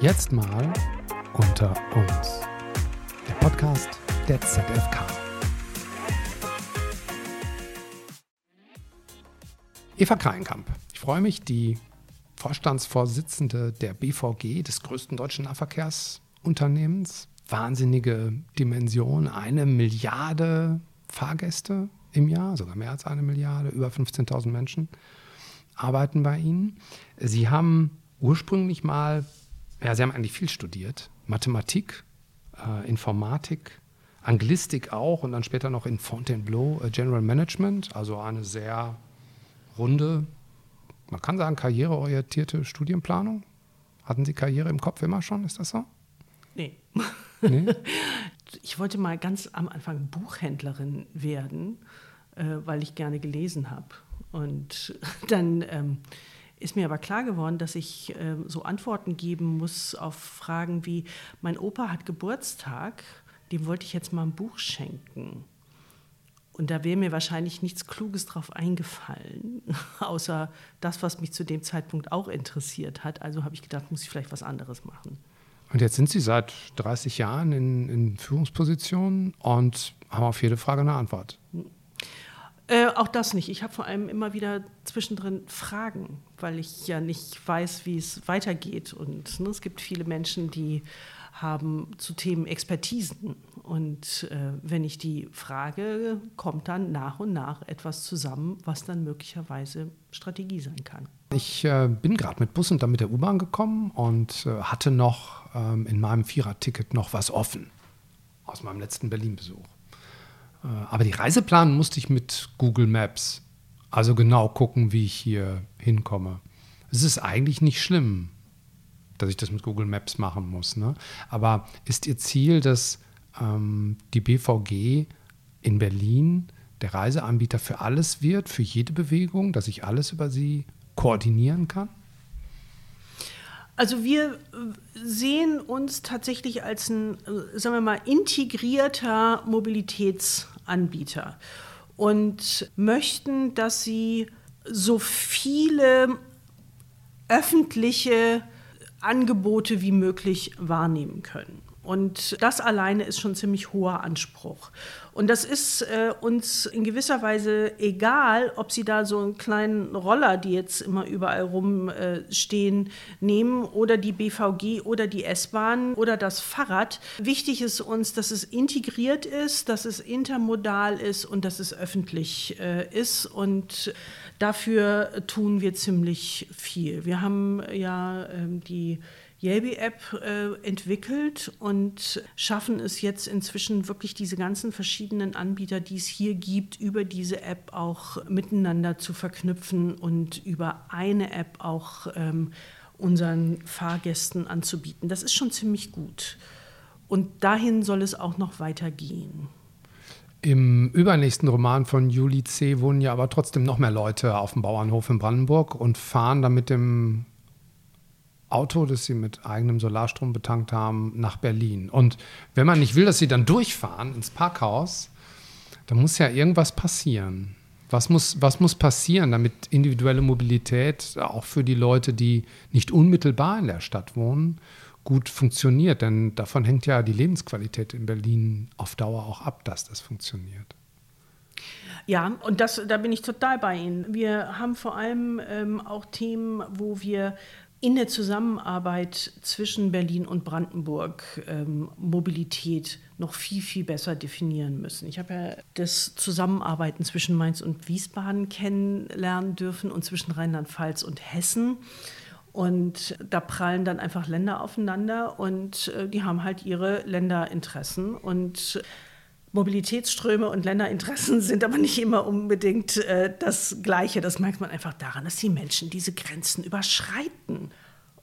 Jetzt mal unter uns. Der Podcast der ZFK. Eva Kreinkamp. Ich freue mich, die Vorstandsvorsitzende der BVG, des größten deutschen Nahverkehrsunternehmens. Wahnsinnige Dimension, eine Milliarde Fahrgäste im Jahr, sogar mehr als eine Milliarde, über 15.000 Menschen arbeiten bei Ihnen. Sie haben ursprünglich mal, ja, Sie haben eigentlich viel studiert, Mathematik, äh, Informatik, Anglistik auch und dann später noch in Fontainebleau äh, General Management, also eine sehr runde, man kann sagen, karriereorientierte Studienplanung. Hatten Sie Karriere im Kopf immer schon, ist das so? Nee. nee? Ich wollte mal ganz am Anfang Buchhändlerin werden, äh, weil ich gerne gelesen habe. Und dann ähm, ist mir aber klar geworden, dass ich äh, so Antworten geben muss auf Fragen wie, mein Opa hat Geburtstag, dem wollte ich jetzt mal ein Buch schenken. Und da wäre mir wahrscheinlich nichts Kluges drauf eingefallen, außer das, was mich zu dem Zeitpunkt auch interessiert hat. Also habe ich gedacht, muss ich vielleicht was anderes machen. Und jetzt sind Sie seit 30 Jahren in, in Führungspositionen und haben auf jede Frage eine Antwort. Äh, auch das nicht. Ich habe vor allem immer wieder zwischendrin Fragen, weil ich ja nicht weiß, wie es weitergeht. Und ne, es gibt viele Menschen, die haben zu Themen Expertisen. Und äh, wenn ich die frage, kommt dann nach und nach etwas zusammen, was dann möglicherweise Strategie sein kann. Ich äh, bin gerade mit Bus und dann mit der U-Bahn gekommen und äh, hatte noch ähm, in meinem Viererticket noch was offen aus meinem letzten Berlin-Besuch. Äh, aber die Reiseplan musste ich mit Google Maps, also genau gucken, wie ich hier hinkomme. Es ist eigentlich nicht schlimm, dass ich das mit Google Maps machen muss. Ne? Aber ist Ihr Ziel, dass ähm, die BVG in Berlin der Reiseanbieter für alles wird, für jede Bewegung, dass ich alles über Sie koordinieren kann? Also wir sehen uns tatsächlich als ein, sagen wir mal, integrierter Mobilitätsanbieter und möchten, dass sie so viele öffentliche Angebote wie möglich wahrnehmen können. Und das alleine ist schon ziemlich hoher Anspruch. Und das ist äh, uns in gewisser Weise egal, ob Sie da so einen kleinen Roller, die jetzt immer überall rumstehen, äh, nehmen oder die BVG oder die S-Bahn oder das Fahrrad. Wichtig ist uns, dass es integriert ist, dass es intermodal ist und dass es öffentlich äh, ist. Und dafür tun wir ziemlich viel. Wir haben ja ähm, die Yelby-App äh, entwickelt und schaffen es jetzt inzwischen wirklich diese ganzen verschiedenen Anbieter, die es hier gibt, über diese App auch miteinander zu verknüpfen und über eine App auch ähm, unseren Fahrgästen anzubieten. Das ist schon ziemlich gut. Und dahin soll es auch noch weitergehen. Im übernächsten Roman von Juli C. wohnen ja aber trotzdem noch mehr Leute auf dem Bauernhof in Brandenburg und fahren dann mit dem Auto, das sie mit eigenem Solarstrom betankt haben, nach Berlin. Und wenn man nicht will, dass sie dann durchfahren ins Parkhaus, dann muss ja irgendwas passieren. Was muss, was muss passieren, damit individuelle Mobilität auch für die Leute, die nicht unmittelbar in der Stadt wohnen, gut funktioniert? Denn davon hängt ja die Lebensqualität in Berlin auf Dauer auch ab, dass das funktioniert. Ja, und das, da bin ich total bei Ihnen. Wir haben vor allem ähm, auch Themen, wo wir in der Zusammenarbeit zwischen Berlin und Brandenburg ähm, Mobilität noch viel, viel besser definieren müssen. Ich habe ja das Zusammenarbeiten zwischen Mainz und Wiesbaden kennenlernen dürfen und zwischen Rheinland-Pfalz und Hessen. Und da prallen dann einfach Länder aufeinander und äh, die haben halt ihre Länderinteressen. Und Mobilitätsströme und Länderinteressen sind aber nicht immer unbedingt äh, das Gleiche. Das merkt man einfach daran, dass die Menschen diese Grenzen überschreiten.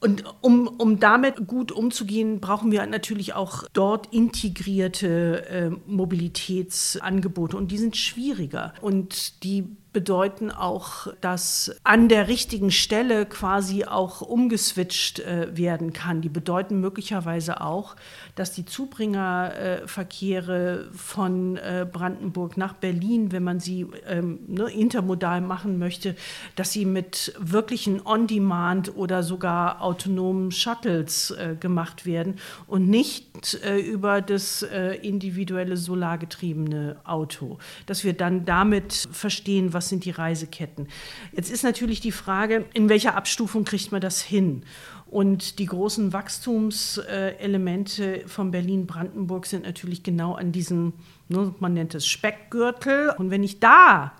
Und um, um damit gut umzugehen, brauchen wir natürlich auch dort integrierte äh, Mobilitätsangebote. Und die sind schwieriger. Und die bedeuten auch, dass an der richtigen Stelle quasi auch umgeswitcht äh, werden kann. Die bedeuten möglicherweise auch, dass die Zubringerverkehre äh, von äh, Brandenburg nach Berlin, wenn man sie ähm, ne, intermodal machen möchte, dass sie mit wirklichen On-Demand oder sogar autonomen Shuttles äh, gemacht werden und nicht äh, über das äh, individuelle solargetriebene Auto. Dass wir dann damit verstehen, was sind die Reiseketten. Jetzt ist natürlich die Frage, in welcher Abstufung kriegt man das hin? Und die großen Wachstumselemente von Berlin-Brandenburg sind natürlich genau an diesem, ne, man nennt es Speckgürtel. Und wenn ich da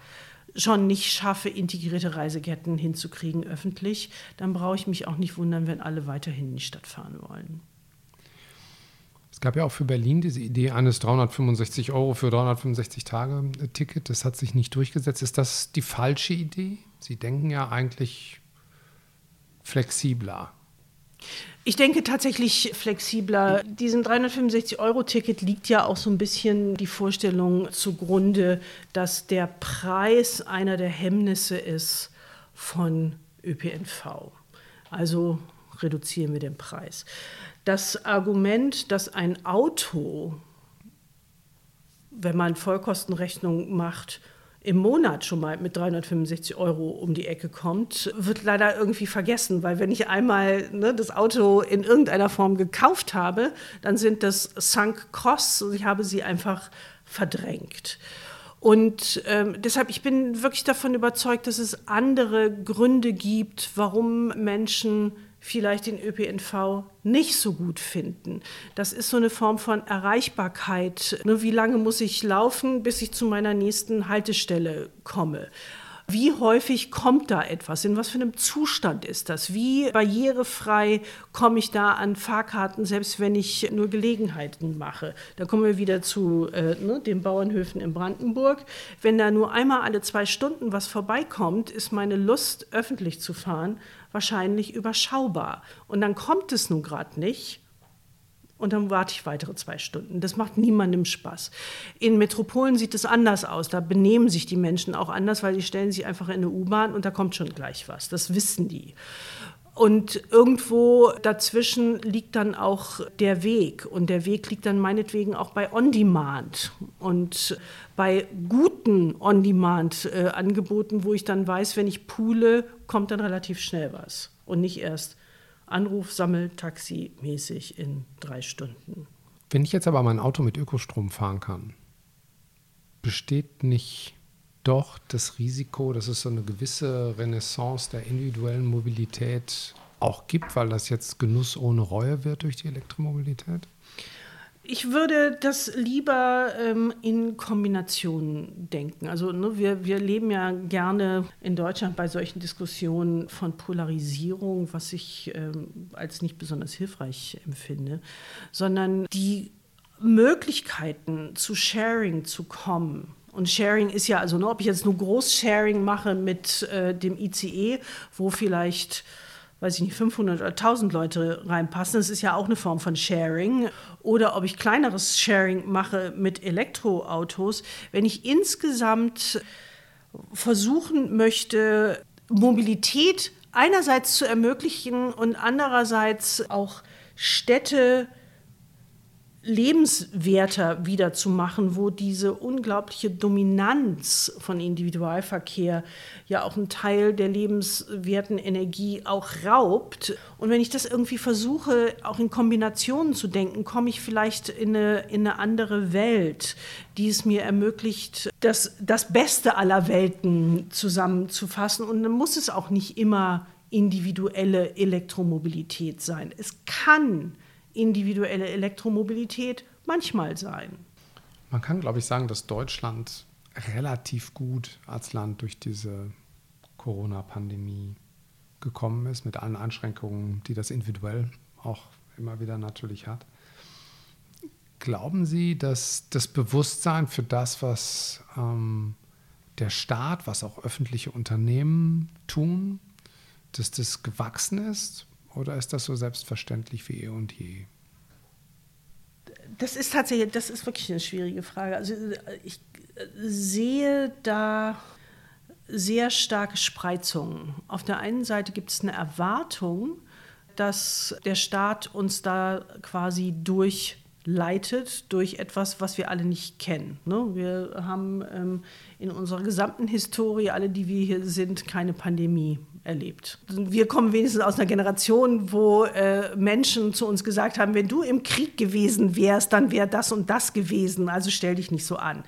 schon nicht schaffe, integrierte Reiseketten hinzukriegen öffentlich, dann brauche ich mich auch nicht wundern, wenn alle weiterhin in die Stadt fahren wollen. Es gab ja auch für Berlin diese Idee eines 365 Euro für 365 Tage Ticket. Das hat sich nicht durchgesetzt. Ist das die falsche Idee? Sie denken ja eigentlich flexibler. Ich denke tatsächlich flexibler. Diesem 365-Euro-Ticket liegt ja auch so ein bisschen die Vorstellung zugrunde, dass der Preis einer der Hemmnisse ist von ÖPNV. Also reduzieren wir den Preis das Argument, dass ein Auto, wenn man Vollkostenrechnung macht, im Monat schon mal mit 365 Euro um die Ecke kommt, wird leider irgendwie vergessen, weil wenn ich einmal ne, das Auto in irgendeiner Form gekauft habe, dann sind das Sunk Costs und ich habe sie einfach verdrängt. Und ähm, deshalb, ich bin wirklich davon überzeugt, dass es andere Gründe gibt, warum Menschen vielleicht den ÖPNV nicht so gut finden. Das ist so eine Form von Erreichbarkeit. Ne, wie lange muss ich laufen, bis ich zu meiner nächsten Haltestelle komme? Wie häufig kommt da etwas? In was für einem Zustand ist das? Wie barrierefrei komme ich da an Fahrkarten, selbst wenn ich nur Gelegenheiten mache? Da kommen wir wieder zu äh, ne, den Bauernhöfen in Brandenburg. Wenn da nur einmal alle zwei Stunden was vorbeikommt, ist meine Lust, öffentlich zu fahren, wahrscheinlich überschaubar. Und dann kommt es nun gerade nicht. Und dann warte ich weitere zwei Stunden. Das macht niemandem Spaß. In Metropolen sieht es anders aus. Da benehmen sich die Menschen auch anders, weil die stellen sich einfach in eine U-Bahn und da kommt schon gleich was. Das wissen die. Und irgendwo dazwischen liegt dann auch der Weg. Und der Weg liegt dann meinetwegen auch bei On-Demand. Und bei guten On-Demand-Angeboten, wo ich dann weiß, wenn ich poole, kommt dann relativ schnell was. Und nicht erst Anruf, Sammel, Taxi mäßig in drei Stunden. Wenn ich jetzt aber mein Auto mit Ökostrom fahren kann, besteht nicht doch das Risiko, dass es so eine gewisse Renaissance der individuellen Mobilität auch gibt, weil das jetzt Genuss ohne Reue wird durch die Elektromobilität? Ich würde das lieber ähm, in Kombinationen denken. Also ne, wir, wir leben ja gerne in Deutschland bei solchen Diskussionen von Polarisierung, was ich ähm, als nicht besonders hilfreich empfinde, sondern die Möglichkeiten zu Sharing zu kommen, und Sharing ist ja, also ne, ob ich jetzt nur Großsharing mache mit äh, dem ICE, wo vielleicht, weiß ich nicht, 500 oder 1000 Leute reinpassen, das ist ja auch eine Form von Sharing. Oder ob ich kleineres Sharing mache mit Elektroautos, wenn ich insgesamt versuchen möchte, Mobilität einerseits zu ermöglichen und andererseits auch Städte lebenswerter wiederzumachen, wo diese unglaubliche Dominanz von Individualverkehr ja auch einen Teil der lebenswerten Energie auch raubt. Und wenn ich das irgendwie versuche, auch in Kombinationen zu denken, komme ich vielleicht in eine, in eine andere Welt, die es mir ermöglicht, das, das Beste aller Welten zusammenzufassen. Und dann muss es auch nicht immer individuelle Elektromobilität sein. Es kann individuelle Elektromobilität manchmal sein. Man kann, glaube ich, sagen, dass Deutschland relativ gut als Land durch diese Corona-Pandemie gekommen ist, mit allen Einschränkungen, die das individuell auch immer wieder natürlich hat. Glauben Sie, dass das Bewusstsein für das, was ähm, der Staat, was auch öffentliche Unternehmen tun, dass das gewachsen ist? Oder ist das so selbstverständlich wie eh und je? Das ist tatsächlich, das ist wirklich eine schwierige Frage. Also ich sehe da sehr starke Spreizungen. Auf der einen Seite gibt es eine Erwartung, dass der Staat uns da quasi durchleitet durch etwas, was wir alle nicht kennen. Ne? Wir haben ähm, in unserer gesamten Historie, alle, die wir hier sind, keine Pandemie erlebt. Wir kommen wenigstens aus einer Generation, wo äh, Menschen zu uns gesagt haben, wenn du im Krieg gewesen wärst, dann wäre das und das gewesen, also stell dich nicht so an.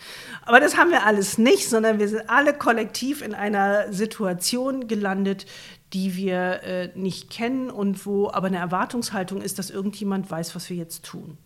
Aber das haben wir alles nicht, sondern wir sind alle kollektiv in einer Situation gelandet, die wir äh, nicht kennen und wo aber eine Erwartungshaltung ist, dass irgendjemand weiß, was wir jetzt tun.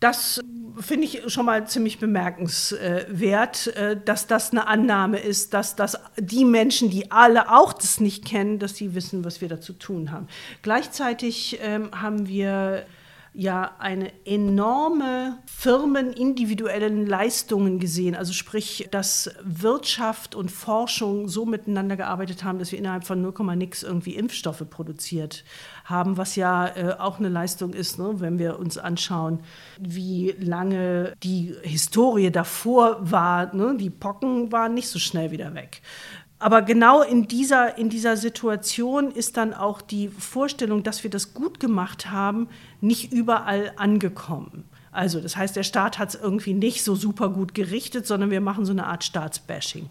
Das finde ich schon mal ziemlich bemerkenswert, äh, dass das eine Annahme ist, dass das die Menschen, die alle auch das nicht kennen, dass sie wissen, was wir da zu tun haben. Gleichzeitig ähm, haben wir ja eine enorme firmenindividuellen Leistungen gesehen. Also sprich, dass Wirtschaft und Forschung so miteinander gearbeitet haben, dass wir innerhalb von 0, nix irgendwie Impfstoffe produziert haben, was ja äh, auch eine Leistung ist, ne? wenn wir uns anschauen, wie lange die Historie davor war. Ne? Die Pocken waren nicht so schnell wieder weg. Aber genau in dieser, in dieser Situation ist dann auch die Vorstellung, dass wir das gut gemacht haben, nicht überall angekommen. Also das heißt, der Staat hat es irgendwie nicht so super gut gerichtet, sondern wir machen so eine Art Staatsbashing.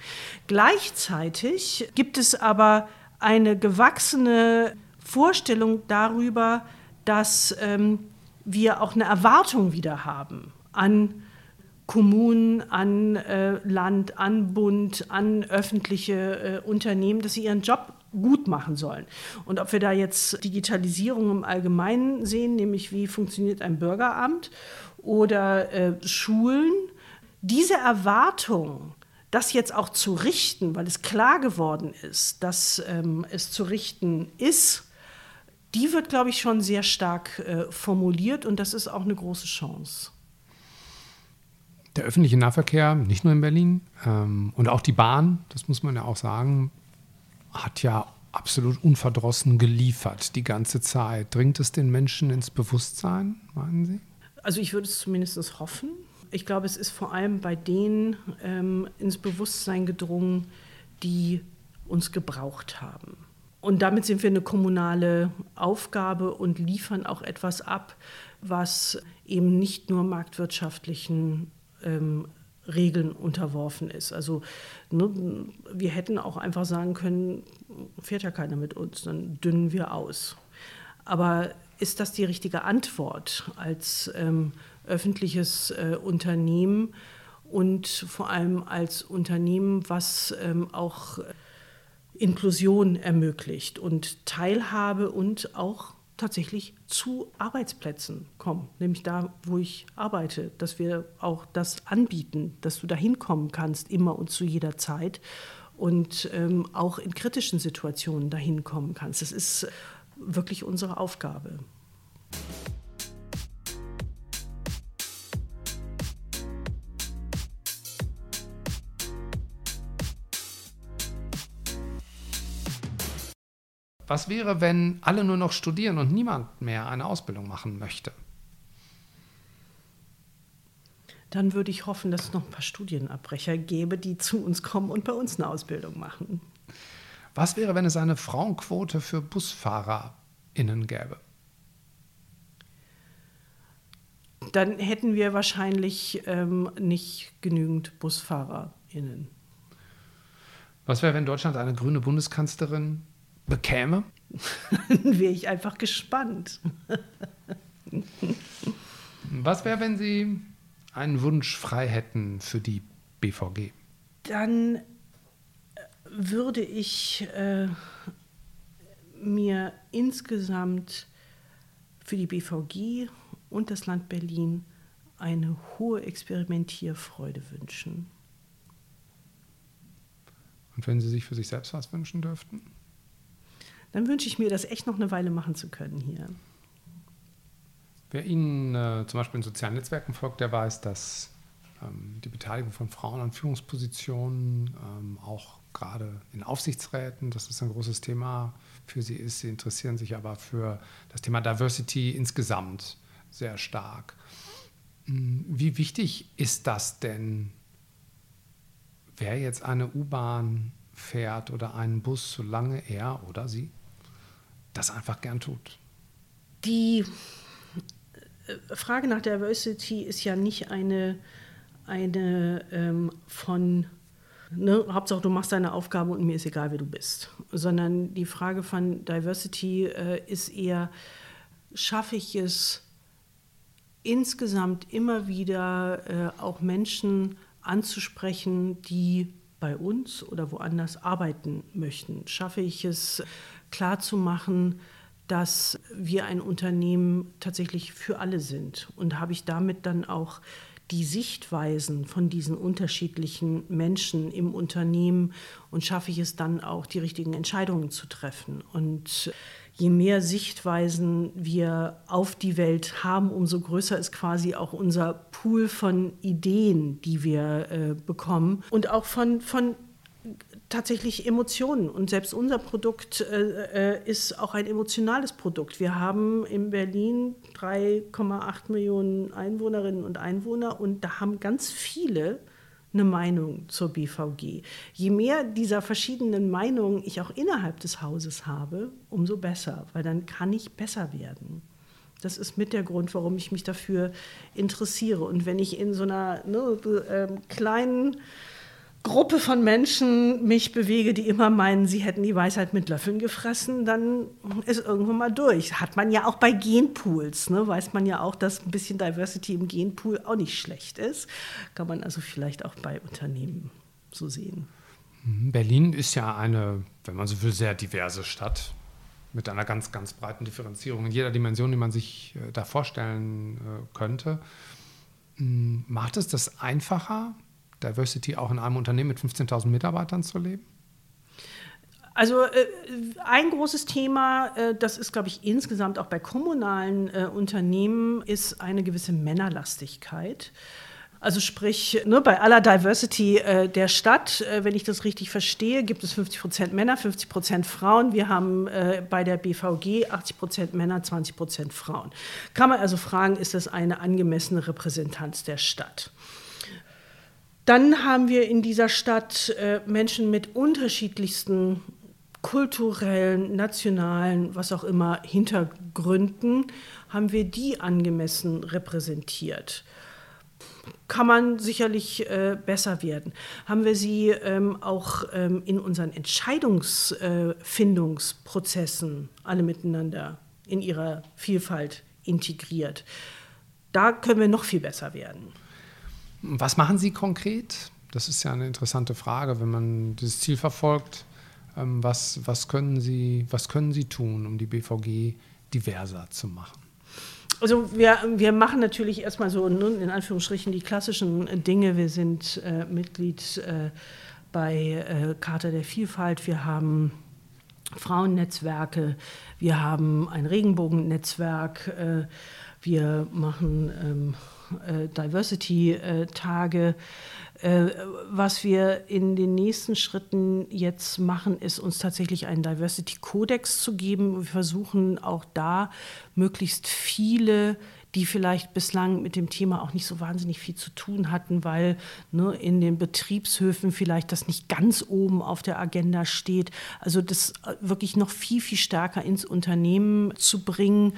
Gleichzeitig gibt es aber eine gewachsene Vorstellung darüber, dass ähm, wir auch eine Erwartung wieder haben an Kommunen, an äh, Land, an Bund, an öffentliche äh, Unternehmen, dass sie ihren Job gut machen sollen. Und ob wir da jetzt Digitalisierung im Allgemeinen sehen, nämlich wie funktioniert ein Bürgeramt oder äh, Schulen, diese Erwartung, das jetzt auch zu richten, weil es klar geworden ist, dass ähm, es zu richten ist, die wird, glaube ich, schon sehr stark äh, formuliert und das ist auch eine große Chance der öffentliche Nahverkehr, nicht nur in Berlin, ähm, und auch die Bahn, das muss man ja auch sagen, hat ja absolut unverdrossen geliefert die ganze Zeit. Dringt es den Menschen ins Bewusstsein, meinen Sie? Also ich würde es zumindest hoffen. Ich glaube, es ist vor allem bei denen ähm, ins Bewusstsein gedrungen, die uns gebraucht haben. Und damit sind wir eine kommunale Aufgabe und liefern auch etwas ab, was eben nicht nur marktwirtschaftlichen ähm, Regeln unterworfen ist. Also ne, wir hätten auch einfach sagen können, fährt ja keiner mit uns, dann dünnen wir aus. Aber ist das die richtige Antwort als ähm, öffentliches äh, Unternehmen und vor allem als Unternehmen, was ähm, auch Inklusion ermöglicht und Teilhabe und auch tatsächlich zu Arbeitsplätzen kommen, nämlich da, wo ich arbeite, dass wir auch das anbieten, dass du da hinkommen kannst, immer und zu jeder Zeit und ähm, auch in kritischen Situationen dahin kommen kannst. Das ist wirklich unsere Aufgabe. Was wäre, wenn alle nur noch studieren und niemand mehr eine Ausbildung machen möchte? Dann würde ich hoffen, dass es noch ein paar Studienabbrecher gäbe, die zu uns kommen und bei uns eine Ausbildung machen. Was wäre, wenn es eine Frauenquote für BusfahrerInnen gäbe? Dann hätten wir wahrscheinlich ähm, nicht genügend BusfahrerInnen. Was wäre, wenn Deutschland eine grüne Bundeskanzlerin bekäme? Dann wäre ich einfach gespannt. Was wäre, wenn Sie einen Wunsch frei hätten für die BVG? Dann äh, würde ich äh, mir insgesamt für die BVG und das Land Berlin eine hohe Experimentierfreude wünschen. Und wenn Sie sich für sich selbst was wünschen dürften? Dann wünsche ich mir, das echt noch eine Weile machen zu können hier. Wer Ihnen äh, zum Beispiel in sozialen Netzwerken folgt, der weiß, dass ähm, die Beteiligung von Frauen an Führungspositionen, ähm, auch gerade in Aufsichtsräten, das ein großes Thema für Sie ist. Sie interessieren sich aber für das Thema Diversity insgesamt sehr stark. Hm, wie wichtig ist das denn? Wäre jetzt eine U-Bahn fährt oder einen Bus, solange er oder sie das einfach gern tut? Die äh, Frage nach Diversity ist ja nicht eine, eine ähm, von Ne, Hauptsache, du machst deine Aufgabe und mir ist egal, wer du bist. Sondern die Frage von Diversity äh, ist eher, schaffe ich es insgesamt immer wieder äh, auch Menschen anzusprechen, die bei uns oder woanders arbeiten möchten? Schaffe ich es klarzumachen, dass wir ein Unternehmen tatsächlich für alle sind? Und habe ich damit dann auch die Sichtweisen von diesen unterschiedlichen Menschen im Unternehmen und schaffe ich es dann auch, die richtigen Entscheidungen zu treffen. Und je mehr Sichtweisen wir auf die Welt haben, umso größer ist quasi auch unser Pool von Ideen, die wir äh, bekommen und auch von, von tatsächlich Emotionen. Und selbst unser Produkt äh, äh ist auch ein emotionales Produkt. Wir haben in Berlin 3,8 Millionen Einwohnerinnen und Einwohner und da haben ganz viele eine Meinung zur BVG. Je mehr dieser verschiedenen Meinungen ich auch innerhalb des Hauses habe, umso besser, weil dann kann ich besser werden. Das ist mit der Grund, warum ich mich dafür interessiere. Und wenn ich in so einer ne, äh, kleinen Gruppe von Menschen mich bewege, die immer meinen, sie hätten die Weisheit mit Löffeln gefressen, dann ist irgendwo mal durch. Hat man ja auch bei Genpools, ne? weiß man ja auch, dass ein bisschen Diversity im Genpool auch nicht schlecht ist. Kann man also vielleicht auch bei Unternehmen so sehen. Mhm. Berlin ist ja eine, wenn man so will, sehr diverse Stadt mit einer ganz, ganz breiten Differenzierung in jeder Dimension, die man sich äh, da vorstellen äh, könnte. Hm, macht es das einfacher, Diversity auch in einem Unternehmen mit 15.000 Mitarbeitern zu leben? Also äh, ein großes Thema, äh, das ist, glaube ich, insgesamt auch bei kommunalen äh, Unternehmen, ist eine gewisse Männerlastigkeit. Also sprich, ne, bei aller Diversity äh, der Stadt, äh, wenn ich das richtig verstehe, gibt es 50 Prozent Männer, 50 Prozent Frauen. Wir haben äh, bei der BVG 80 Prozent Männer, 20 Prozent Frauen. Kann man also fragen, ist das eine angemessene Repräsentanz der Stadt? Dann haben wir in dieser Stadt äh, Menschen mit unterschiedlichsten kulturellen, nationalen, was auch immer Hintergründen, haben wir die angemessen repräsentiert. Kann man sicherlich äh, besser werden. Haben wir sie ähm, auch ähm, in unseren Entscheidungsfindungsprozessen äh, alle miteinander in ihrer Vielfalt integriert? Da können wir noch viel besser werden. Was machen Sie konkret? Das ist ja eine interessante Frage, wenn man dieses Ziel verfolgt. Ähm, was, was, können Sie, was können Sie tun, um die BVG diverser zu machen? Also wir, wir machen natürlich erstmal so in Anführungsstrichen die klassischen Dinge. Wir sind äh, Mitglied äh, bei äh, Charta der Vielfalt. Wir haben Frauennetzwerke. Wir haben ein Regenbogennetzwerk. Äh, wir machen ähm, äh, Diversity-Tage. Äh, was wir in den nächsten Schritten jetzt machen, ist uns tatsächlich einen Diversity-Kodex zu geben. Wir versuchen auch da möglichst viele die vielleicht bislang mit dem Thema auch nicht so wahnsinnig viel zu tun hatten, weil ne, in den Betriebshöfen vielleicht das nicht ganz oben auf der Agenda steht. Also das äh, wirklich noch viel, viel stärker ins Unternehmen zu bringen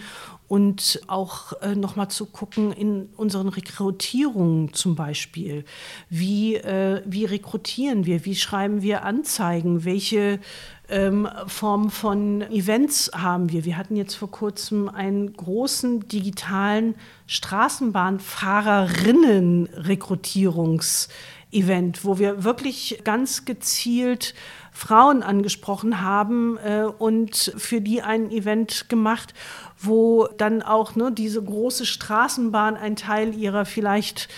und auch äh, nochmal zu gucken in unseren Rekrutierungen zum Beispiel. Wie, äh, wie rekrutieren wir? Wie schreiben wir Anzeigen? Welche ähm, Form von Events haben wir. Wir hatten jetzt vor kurzem einen großen digitalen Straßenbahnfahrerinnen-Rekrutierungs-Event, wo wir wirklich ganz gezielt Frauen angesprochen haben äh, und für die ein Event gemacht, wo dann auch ne, diese große Straßenbahn ein Teil ihrer vielleicht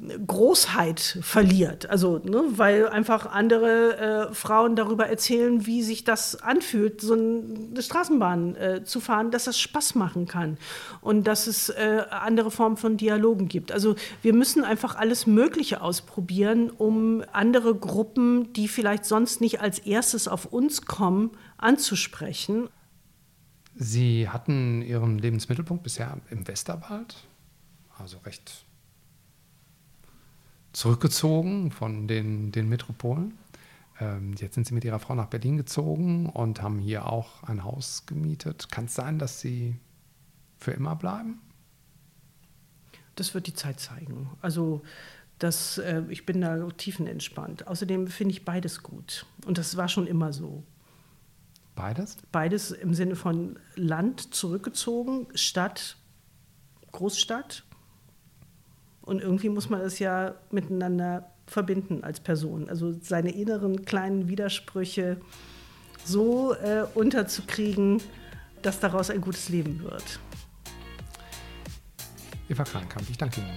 Großheit verliert. Also, ne, weil einfach andere äh, Frauen darüber erzählen, wie sich das anfühlt, so eine Straßenbahn äh, zu fahren, dass das Spaß machen kann und dass es äh, andere Formen von Dialogen gibt. Also wir müssen einfach alles Mögliche ausprobieren, um andere Gruppen, die vielleicht sonst nicht als erstes auf uns kommen, anzusprechen. Sie hatten Ihren Lebensmittelpunkt bisher im Westerwald, also recht zurückgezogen von den, den Metropolen. Ähm, jetzt sind Sie mit Ihrer Frau nach Berlin gezogen und haben hier auch ein Haus gemietet. Kann es sein, dass Sie für immer bleiben? Das wird die Zeit zeigen. Also das, äh, ich bin da tiefenentspannt. Außerdem finde ich beides gut. Und das war schon immer so. Beides? Beides im Sinne von Land zurückgezogen, Stadt, Großstadt. Und irgendwie muss man das ja miteinander verbinden als Person. Also seine inneren kleinen Widersprüche so äh, unterzukriegen, dass daraus ein gutes Leben wird. Eva Krankamp, ich danke Ihnen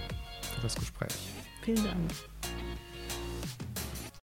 für das Gespräch. Vielen Dank.